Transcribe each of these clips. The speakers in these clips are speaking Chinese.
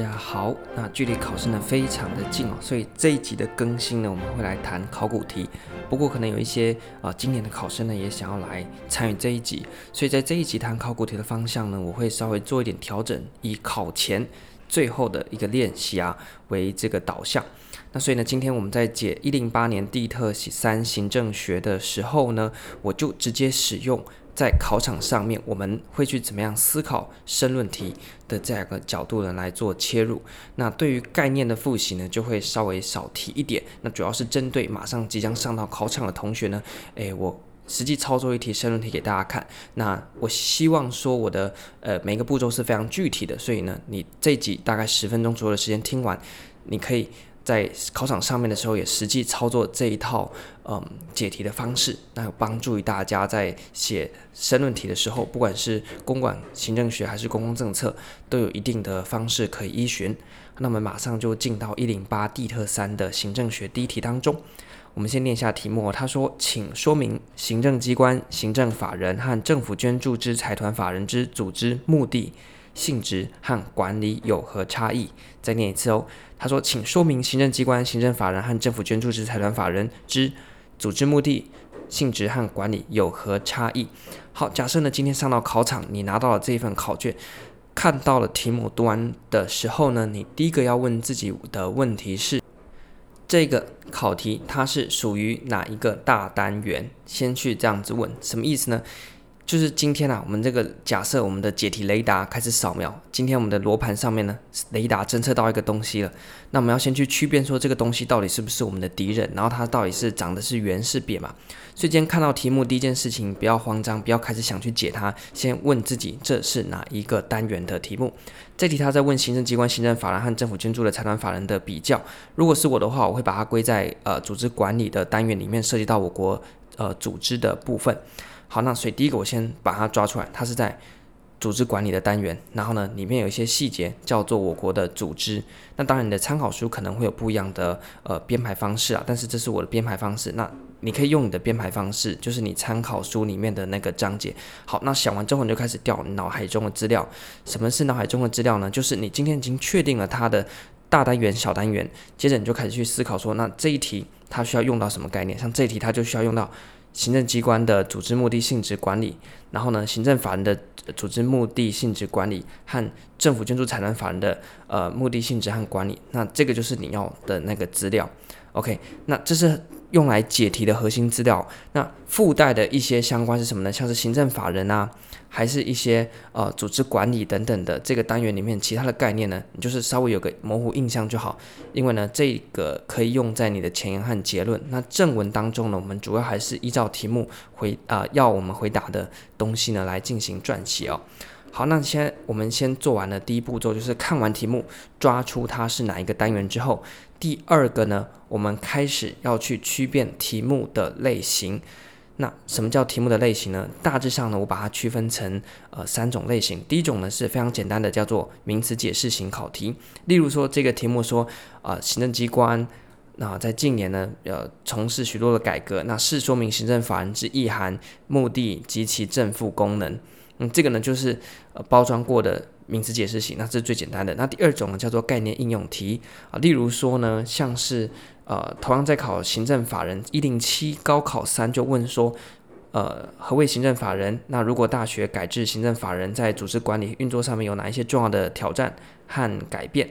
大家好，那距离考试呢非常的近哦，所以这一集的更新呢，我们会来谈考古题。不过可能有一些啊、今年的考生呢也想要来参与这一集，所以在这一集谈考古题的方向呢，我会稍微做一点调整，以考前最后的一个练习啊为这个导向。那所以呢，今天我们在解一零八年地特三行政学的时候呢，我就直接使用。在考场上面，我们会去怎么样思考申论题的这样一个角度呢来做切入？那对于概念的复习呢，就会稍微少提一点。那主要是针对马上即将上到考场的同学呢，诶，我实际操作一题申论题给大家看。那我希望说我的呃每个步骤是非常具体的，所以呢，你这集大概十分钟左右的时间听完，你可以。在考场上面的时候，也实际操作这一套嗯解题的方式，那有帮助于大家在写申论题的时候，不管是公管行政学还是公共政策，都有一定的方式可以依循。那么马上就进到一零八地特三的行政学第一题当中，我们先念一下题目。他说：“请说明行政机关、行政法人和政府捐助之财团法人之组织目的。”性质和管理有何差异？再念一次哦。他说：“请说明行政机关、行政法人和政府捐助之财团法人之组织目的、性质和管理有何差异？”好，假设呢，今天上到考场，你拿到了这一份考卷，看到了题目，读完的时候呢，你第一个要问自己的问题是：这个考题它是属于哪一个大单元？先去这样子问，什么意思呢？就是今天啊，我们这个假设我们的解题雷达开始扫描。今天我们的罗盘上面呢，雷达侦测到一个东西了。那我们要先去区辨说这个东西到底是不是我们的敌人，然后它到底是长的是圆是扁嘛？所以今天看到题目第一件事情，不要慌张，不要开始想去解它，先问自己这是哪一个单元的题目。这题他在问行政机关、行政法人和政府捐助的财团法人的比较。如果是我的话，我会把它归在呃组织管理的单元里面，涉及到我国呃组织的部分。好，那所以第一个我先把它抓出来，它是在组织管理的单元，然后呢，里面有一些细节叫做我国的组织。那当然你的参考书可能会有不一样的呃编排方式啊，但是这是我的编排方式。那你可以用你的编排方式，就是你参考书里面的那个章节。好，那想完之后你就开始调脑海中的资料。什么是脑海中的资料呢？就是你今天已经确定了它的大单元、小单元，接着你就开始去思考说，那这一题它需要用到什么概念？像这一题它就需要用到。行政机关的组织目的、性质、管理，然后呢，行政法人的组织目的、性质、管理和政府捐助财产法人的呃目的、性质和管理，那这个就是你要的那个资料。OK，那这是。用来解题的核心资料，那附带的一些相关是什么呢？像是行政法人啊，还是一些呃组织管理等等的这个单元里面其他的概念呢？你就是稍微有个模糊印象就好，因为呢这个可以用在你的前言和结论。那正文当中呢，我们主要还是依照题目回啊、要我们回答的东西呢来进行撰写哦。好，那先我们先做完了第一步骤，就是看完题目，抓出它是哪一个单元之后，第二个呢，我们开始要去区辨题目的类型。那什么叫题目的类型呢？大致上呢，我把它区分成呃三种类型。第一种呢是非常简单的，叫做名词解释型考题。例如说这个题目说，呃，行政机关那、在近年呢，呃，从事许多的改革，那是说明行政法人之意涵、目的及其正负功能。嗯，这个呢就是呃包装过的名词解释型，那这是最简单的。那第二种呢叫做概念应用题啊，例如说呢，像是呃同样在考行政法人一零七高考三就问说，呃何谓行政法人？那如果大学改制行政法人，在组织管理运作上面有哪一些重要的挑战和改变？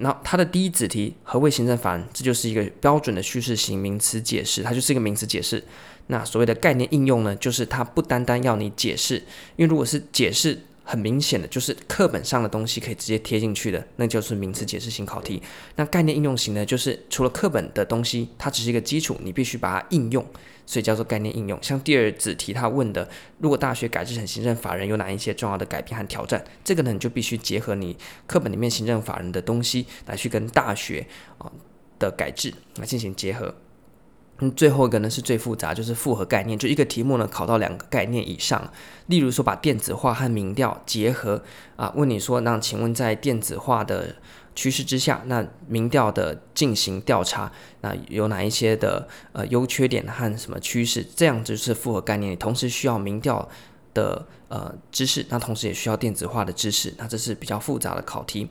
那它的第一子题何谓行政法人？这就是一个标准的叙事型名词解释，它就是一个名词解释。那所谓的概念应用呢，就是它不单单要你解释，因为如果是解释很明显的，就是课本上的东西可以直接贴进去的，那就是名词解释型考题。那概念应用型呢，就是除了课本的东西，它只是一个基础，你必须把它应用，所以叫做概念应用。像第二子题他问的，如果大学改制成行政法人，有哪一些重要的改变和挑战？这个呢，你就必须结合你课本里面行政法人的东西来去跟大学啊的改制来进行结合。嗯，最后一个呢是最复杂，就是复合概念，就一个题目呢考到两个概念以上。例如说，把电子化和民调结合啊，问你说，那请问在电子化的趋势之下，那民调的进行调查，那有哪一些的呃优缺点和什么趋势？这样就是复合概念，同时需要民调的呃知识，那同时也需要电子化的知识，那这是比较复杂的考题。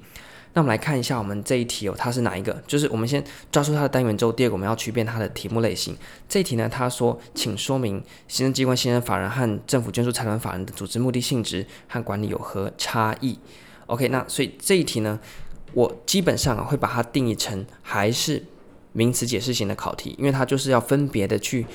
那我们来看一下我们这一题哦，它是哪一个？就是我们先抓出它的单元之后，第二个我们要区辨它的题目类型。这一题呢，他说，请说明行政机关行政法人和政府捐助财团法人的组织目的、性质和管理有何差异？OK，那所以这一题呢，我基本上会把它定义成还是名词解释型的考题，因为它就是要分别的去。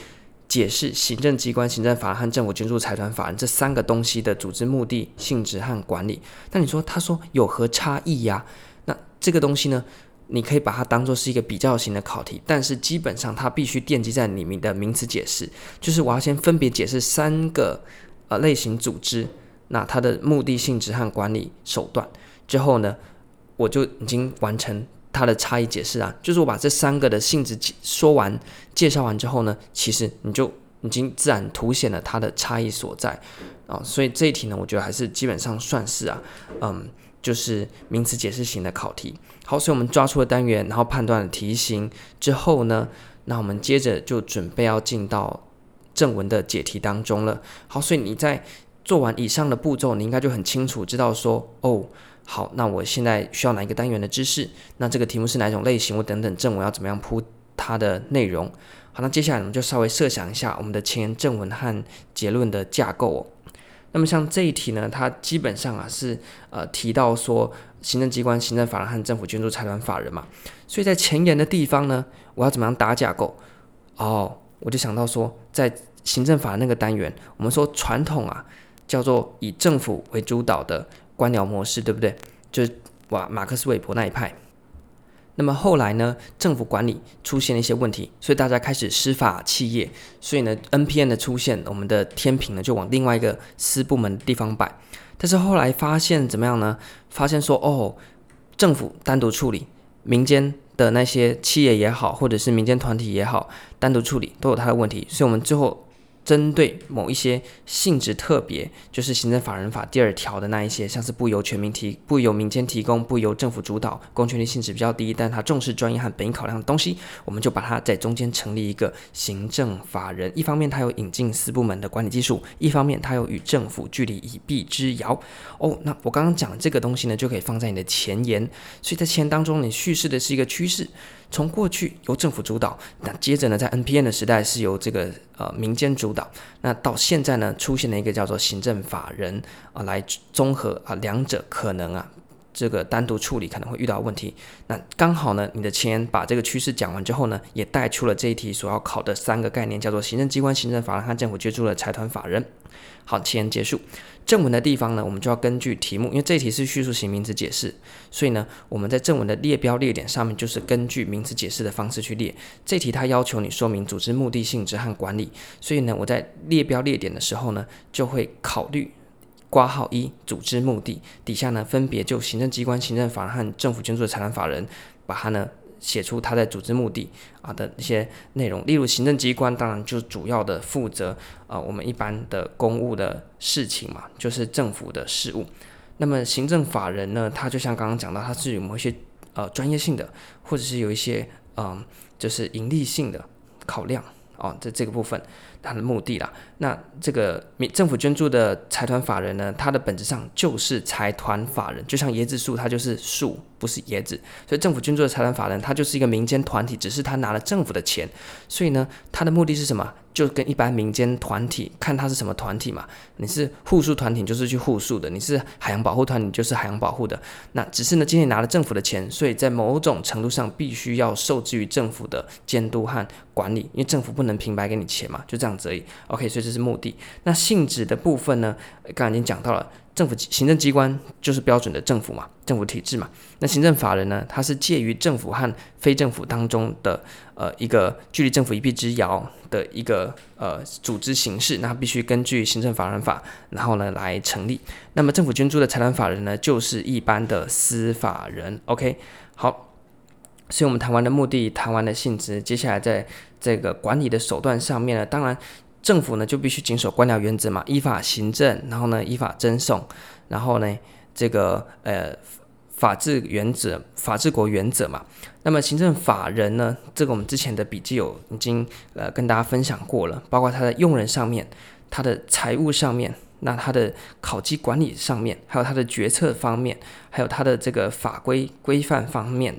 解释行政机关、行政法人和政府捐助财团法人这三个东西的组织目的、性质和管理。那你说，他说有何差异呀？那这个东西呢，你可以把它当做是一个比较型的考题，但是基本上它必须奠基在里面的名词解释，就是我要先分别解释三个呃类型组织，那它的目的、性质和管理手段之后呢，我就已经完成。它的差异解释啊，就是我把这三个的性质说完、介绍完之后呢，其实你就已经自然凸显了它的差异所在啊。所以这一题呢，我觉得还是基本上算是啊，嗯，就是名词解释型的考题。好，所以我们抓出了单元，然后判断了题型之后呢，那我们接着就准备要进到正文的解题当中了。好，所以你在做完以上的步骤，你应该就很清楚知道说，哦。好，那我现在需要哪一个单元的知识？那这个题目是哪种类型？我等等正文要怎么样铺它的内容？好，那接下来我们就稍微设想一下我们的前言正文和结论的架构。那么像这一题呢，它基本上啊是呃提到说行政机关、行政法人和政府捐助财团法人嘛，所以在前言的地方呢，我要怎么样打架构？哦，我就想到说，在行政法那个单元，我们说传统啊叫做以政府为主导的。官僚模式对不对？就是哇，马克思韦伯那一派。那么后来呢，政府管理出现了一些问题，所以大家开始私法企业，所以呢，NPN 的出现，我们的天平呢就往另外一个私部门地方摆。但是后来发现怎么样呢？发现说哦，政府单独处理，民间的那些企业也好，或者是民间团体也好，单独处理都有它的问题，所以我们最后。针对某一些性质特别，就是行政法人法第二条的那一些，像是不由全民提、不由民间提供、不由政府主导、公权力性质比较低，但他重视专业和本意考量的东西，我们就把它在中间成立一个行政法人。一方面，它有引进私部门的管理技术；一方面，它有与政府距离一臂之遥。哦，那我刚刚讲这个东西呢，就可以放在你的前言。所以在前当中，你叙事的是一个趋势。从过去由政府主导，那接着呢，在 NPN 的时代是由这个呃民间主导，那到现在呢，出现了一个叫做行政法人啊、来综合啊、两者可能啊这个单独处理可能会遇到问题。那刚好呢，你的前把这个趋势讲完之后呢，也带出了这一题所要考的三个概念，叫做行政机关、行政法人和政府捐助的财团法人。好，前结束。正文的地方呢，我们就要根据题目，因为这题是叙述型名词解释，所以呢，我们在正文的列标列点上面就是根据名词解释的方式去列。这题它要求你说明组织目的、性质和管理，所以呢，我在列标列点的时候呢，就会考虑括号一组织目的底下呢，分别就行政机关、行政法人和政府捐助的财团法人，把它呢。写出他在组织目的啊的一些内容，例如行政机关当然就主要的负责啊我们一般的公务的事情嘛，就是政府的事务。那么行政法人呢，他就像刚刚讲到，他是有某一些呃专业性的，或者是有一些嗯、就是盈利性的考量啊，在这个部分。它的目的啦，那这个民政府捐助的财团法人呢，它的本质上就是财团法人，就像椰子树，它就是树，不是椰子，所以政府捐助的财团法人，它就是一个民间团体，只是他拿了政府的钱，所以呢，它的目的是什么？就跟一般民间团体看它是什么团体嘛，你是护树团体就是去护树的，你是海洋保护团体就是海洋保护的，那只是呢，今天拿了政府的钱，所以在某种程度上必须要受制于政府的监督和管理，因为政府不能平白给你钱嘛，就这样。子而已，OK，所以这是目的。那性质的部分呢？刚刚已经讲到了，政府行政机关就是标准的政府嘛，政府体制嘛。那行政法人呢？它是介于政府和非政府当中的呃一个距离政府一臂之遥的一个呃组织形式。那必须根据行政法人法，然后呢来成立。那么政府捐助的财团法人呢，就是一般的私法人。OK，好。所以我们谈完的目的，谈完的性质，接下来在这个管理的手段上面呢，当然政府呢就必须谨守官僚原则嘛，依法行政，然后呢依法征送，然后呢这个呃法治原则、法治国原则嘛。那么行政法人呢，这个我们之前的笔记有已经呃跟大家分享过了，包括他的用人上面，他的财务上面。那它的考绩管理上面，还有它的决策方面，还有它的这个法规规范方面，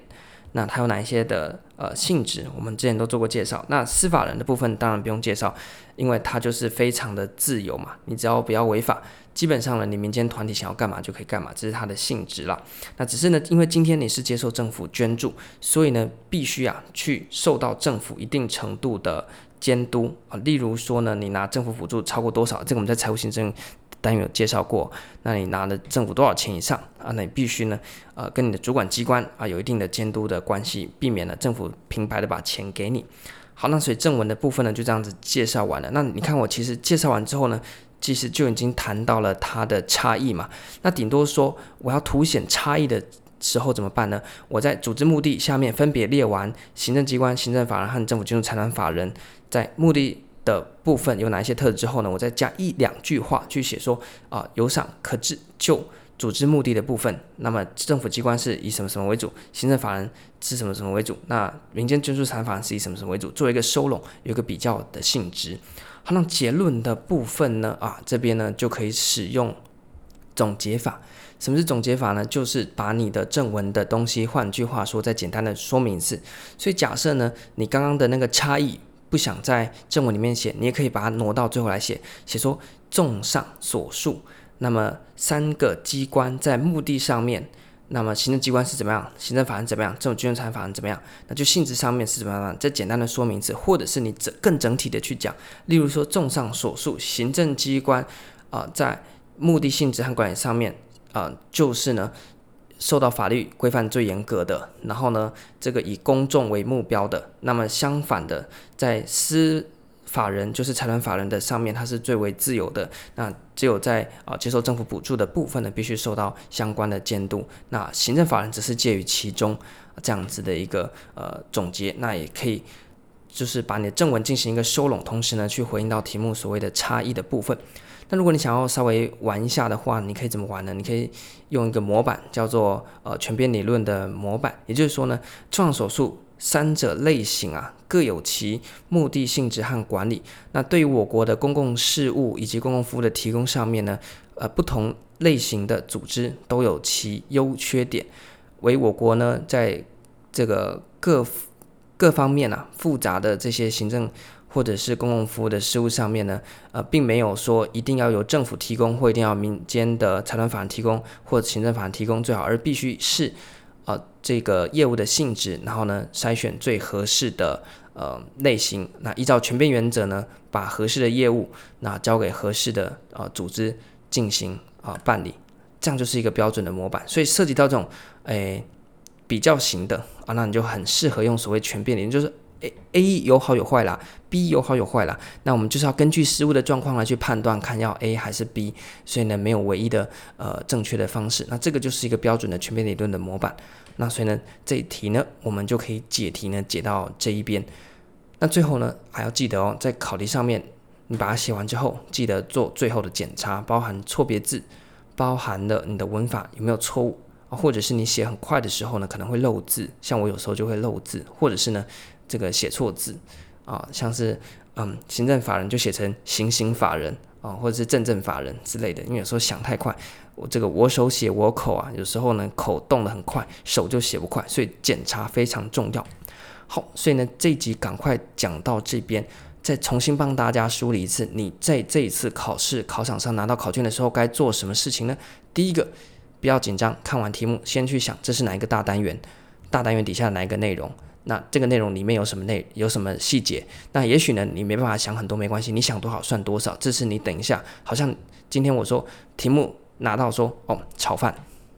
那它有哪一些的呃性质？我们之前都做过介绍。那司法人的部分当然不用介绍，因为它就是非常的自由嘛，你只要不要违法，基本上呢，你民间团体想要干嘛就可以干嘛，这是它的性质啦。那只是呢，因为今天你是接受政府捐助，所以呢，必须啊去受到政府一定程度的监督啊。例如说呢，你拿政府补助超过多少，这个我们在财务行政单元有介绍过。那你拿了政府多少钱以上啊，那你必须呢，呃，跟你的主管机关啊有一定的监督的关系，避免了政府平白的把钱给你。好，那所以正文的部分呢，就这样子介绍完了。那你看我其实介绍完之后呢，其实就已经谈到了它的差异嘛，那顶多说我要凸显差异的时候怎么办呢？我在组织目的下面分别列完行政机关、行政法人和政府金融财团法人在目的的部分有哪一些特质之后呢，我再加一两句话去写说啊，有赏可治就组织目的的部分，那么政府机关是以什么什么为主，行政法人是什么什么为主，那民间捐助财团法是以什么什么为主，做一个收拢，有个比较的性质。好，那结论的部分呢？啊，这边呢就可以使用总结法。什么是总结法呢？就是把你的正文的东西，换句话说，再简单的说明一次。所以假设呢，你刚刚的那个差异不想在正文里面写，你也可以把它挪到最后来写，写说综上所述，那么三个机关在目的上面。那么行政机关是怎么样？行政法人怎么样？这种金融财法人怎么样？那就性质上面是怎么样？这简单的说明词，或者是你整更整体的去讲。例如说，综上所述，行政机关啊、在目的性质和管理上面啊、就是呢，受到法律规范最严格的。然后呢，这个以公众为目标的。那么相反的，在私法人就是财团法人的上面，它是最为自由的。那只有在啊接受政府补助的部分呢，必须受到相关的监督。那行政法人只是介于其中这样子的一个呃总结。那也可以就是把你的正文进行一个收拢，同时呢去回应到题目所谓的差异的部分。那如果你想要稍微玩一下的话，你可以怎么玩呢？你可以用一个模板叫做呃权变理论的模板，也就是说呢，综上所述。三者类型啊，各有其目的性质和管理。那对于我国的公共事务以及公共服务的提供上面呢，呃，不同类型的组织都有其优缺点。为我国呢，在这个各各方面啊，复杂的这些行政或者是公共服务的事务上面呢，呃，并没有说一定要由政府提供，或一定要民间的财团法人提供，或者行政法人提供最好，而必须是。呃，这个业务的性质，然后呢，筛选最合适的呃类型，那依照权变原则呢，把合适的业务那交给合适的呃组织进行啊、办理，这样就是一个标准的模板。所以涉及到这种诶比较型的啊，那你就很适合用所谓权变理论，就是 A A 有好有坏啦，B 有好有坏啦，那我们就是要根据失误的状况来去判断，看要 A 还是 B，所以呢，没有唯一的呃正确的方式。那这个就是一个标准的全面理论的模板。那所以呢，这一题呢，我们就可以解题呢，解到这一边。那最后呢，还要记得哦，在考题上面，你把它写完之后，记得做最后的检查，包含错别字，包含了你的文法有没有错误，或者是你写很快的时候呢，可能会漏字，像我有时候就会漏字，或者是呢，这个写错字啊，像是嗯，行政法人就写成行刑法人啊，或者是政政法人之类的，因为有时候想太快。我这个我手写我口啊，有时候呢口动得很快，手就写不快，所以检查非常重要。好，所以呢这一集赶快讲到这边，再重新帮大家梳理一次，你在这一次考试考场上拿到考卷的时候该做什么事情呢？第一个，不要紧张，看完题目先去想这是哪一个大单元，大单元底下哪一个内容，那这个内容里面有什么内有什么细节？那也许呢你没办法想很多没关系，你想多少算多少，这是你等一下，好像今天我说题目。拿到说哦，炒饭，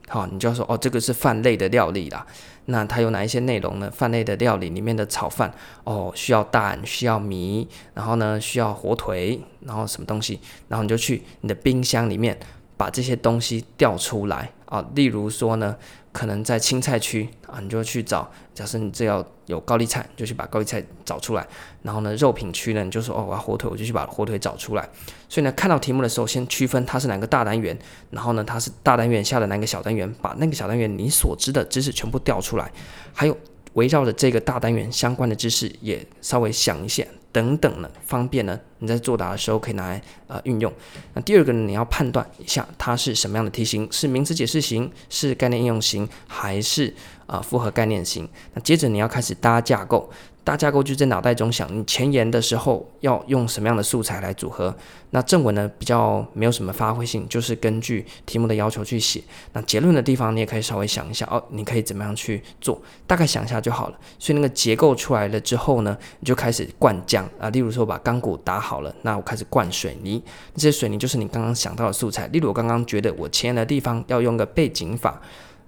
好，你就要说哦，这个是饭类的料理啦。那它有哪一些内容呢？饭类的料理里面的炒饭哦，需要蛋，需要米，然后呢需要火腿，然后什么东西，然后你就去你的冰箱里面把这些东西调出来啊。例如说呢。可能在青菜区啊，你就去找。假设你这要有高丽菜，就去把高丽菜找出来。然后呢，肉品区呢，你就说哦，我要火腿，我就去把火腿找出来。所以呢，看到题目的时候，先区分它是哪个大单元，然后呢，它是大单元下的哪个小单元，把那个小单元你所知的知识全部调出来。还有围绕着这个大单元相关的知识，也稍微想一下，等等呢，方便呢你在作答的时候可以拿来呃运用。那第二个呢，你要判断一下它是什么样的题型，是名词解释型，是概念应用型，还是啊、复合概念型。那接着你要开始搭架构。搭架构就在脑袋中想，你前言的时候要用什么样的素材来组合？那正文呢，比较没有什么发挥性，就是根据题目的要求去写。那结论的地方你也可以稍微想一下哦，你可以怎么样去做？大概想一下就好了。所以那个结构出来了之后呢，你就开始灌浆啊。例如说把钢骨打好了，那我开始灌水泥。这些水泥就是你刚刚想到的素材。例如我刚刚觉得我前言的地方要用个背景法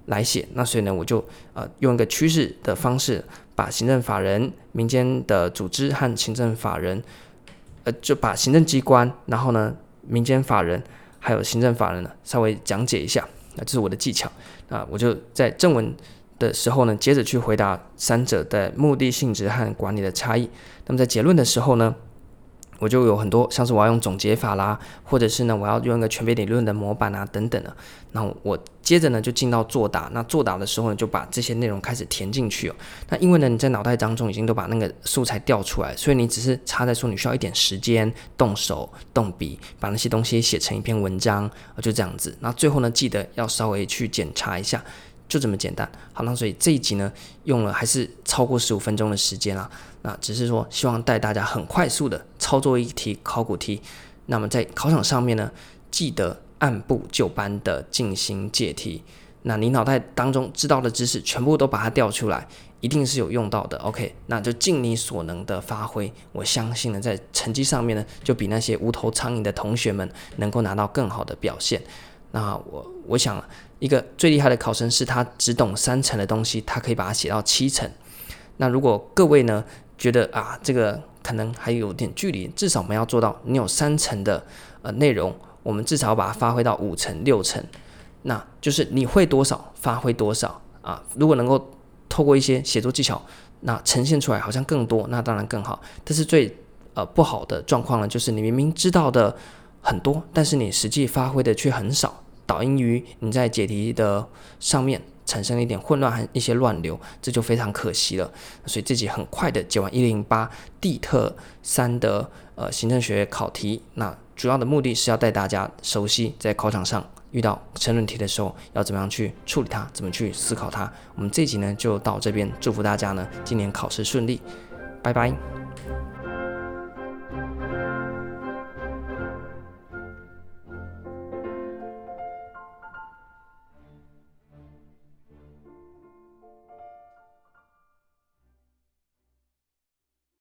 来写，那所以呢，我就呃用一个趋势的方式。把行政法人、民间的组织和行政法人，呃，就把行政机关，然后呢，民间法人还有行政法人呢，稍微讲解一下。那这是我的技巧。那我就在正文的时候呢，接着去回答三者的目的性质和管理的差异。那么在结论的时候呢，我就有很多，像是我要用总结法啦，或者是呢，我要用一个全面理论的模板啊，等等的。那我接着呢，就进到作答。那作答的时候呢，就把这些内容开始填进去哦。那因为呢，你在脑袋当中已经都把那个素材调出来，所以你只是差在说你需要一点时间，动手动笔，把那些东西写成一篇文章，就这样子。那最后呢，记得要稍微去检查一下。就这么简单，好，那所以这一集呢，用了还是超过十五分钟的时间啊，那只是说希望带大家很快速的操作一题考古题，那么在考场上面呢，记得按部就班的进行解题，那你脑袋当中知道的知识全部都把它调出来，一定是有用到的，OK，那就尽你所能的发挥，我相信呢，在成绩上面呢，就比那些无头苍蝇的同学们能够拿到更好的表现。那我我想，一个最厉害的考生是他只懂三层的东西，他可以把它写到七层。那如果各位呢觉得啊，这个可能还有点距离，至少我们要做到，你有三层的呃内容，我们至少把它发挥到五成六成。那就是你会多少发挥多少啊。如果能够透过一些写作技巧，那呈现出来好像更多，那当然更好。但是最呃不好的状况呢，就是你明明知道的。很多，但是你实际发挥的却很少，导因于你在解题的上面产生了一点混乱和一些乱流，这就非常可惜了。所以自己很快的解完一零八地特三的呃行政学考题，那主要的目的是要带大家熟悉在考场上遇到申论题的时候要怎么样去处理它，怎么去思考它。我们这集呢就到这边，祝福大家呢今年考试顺利，拜拜。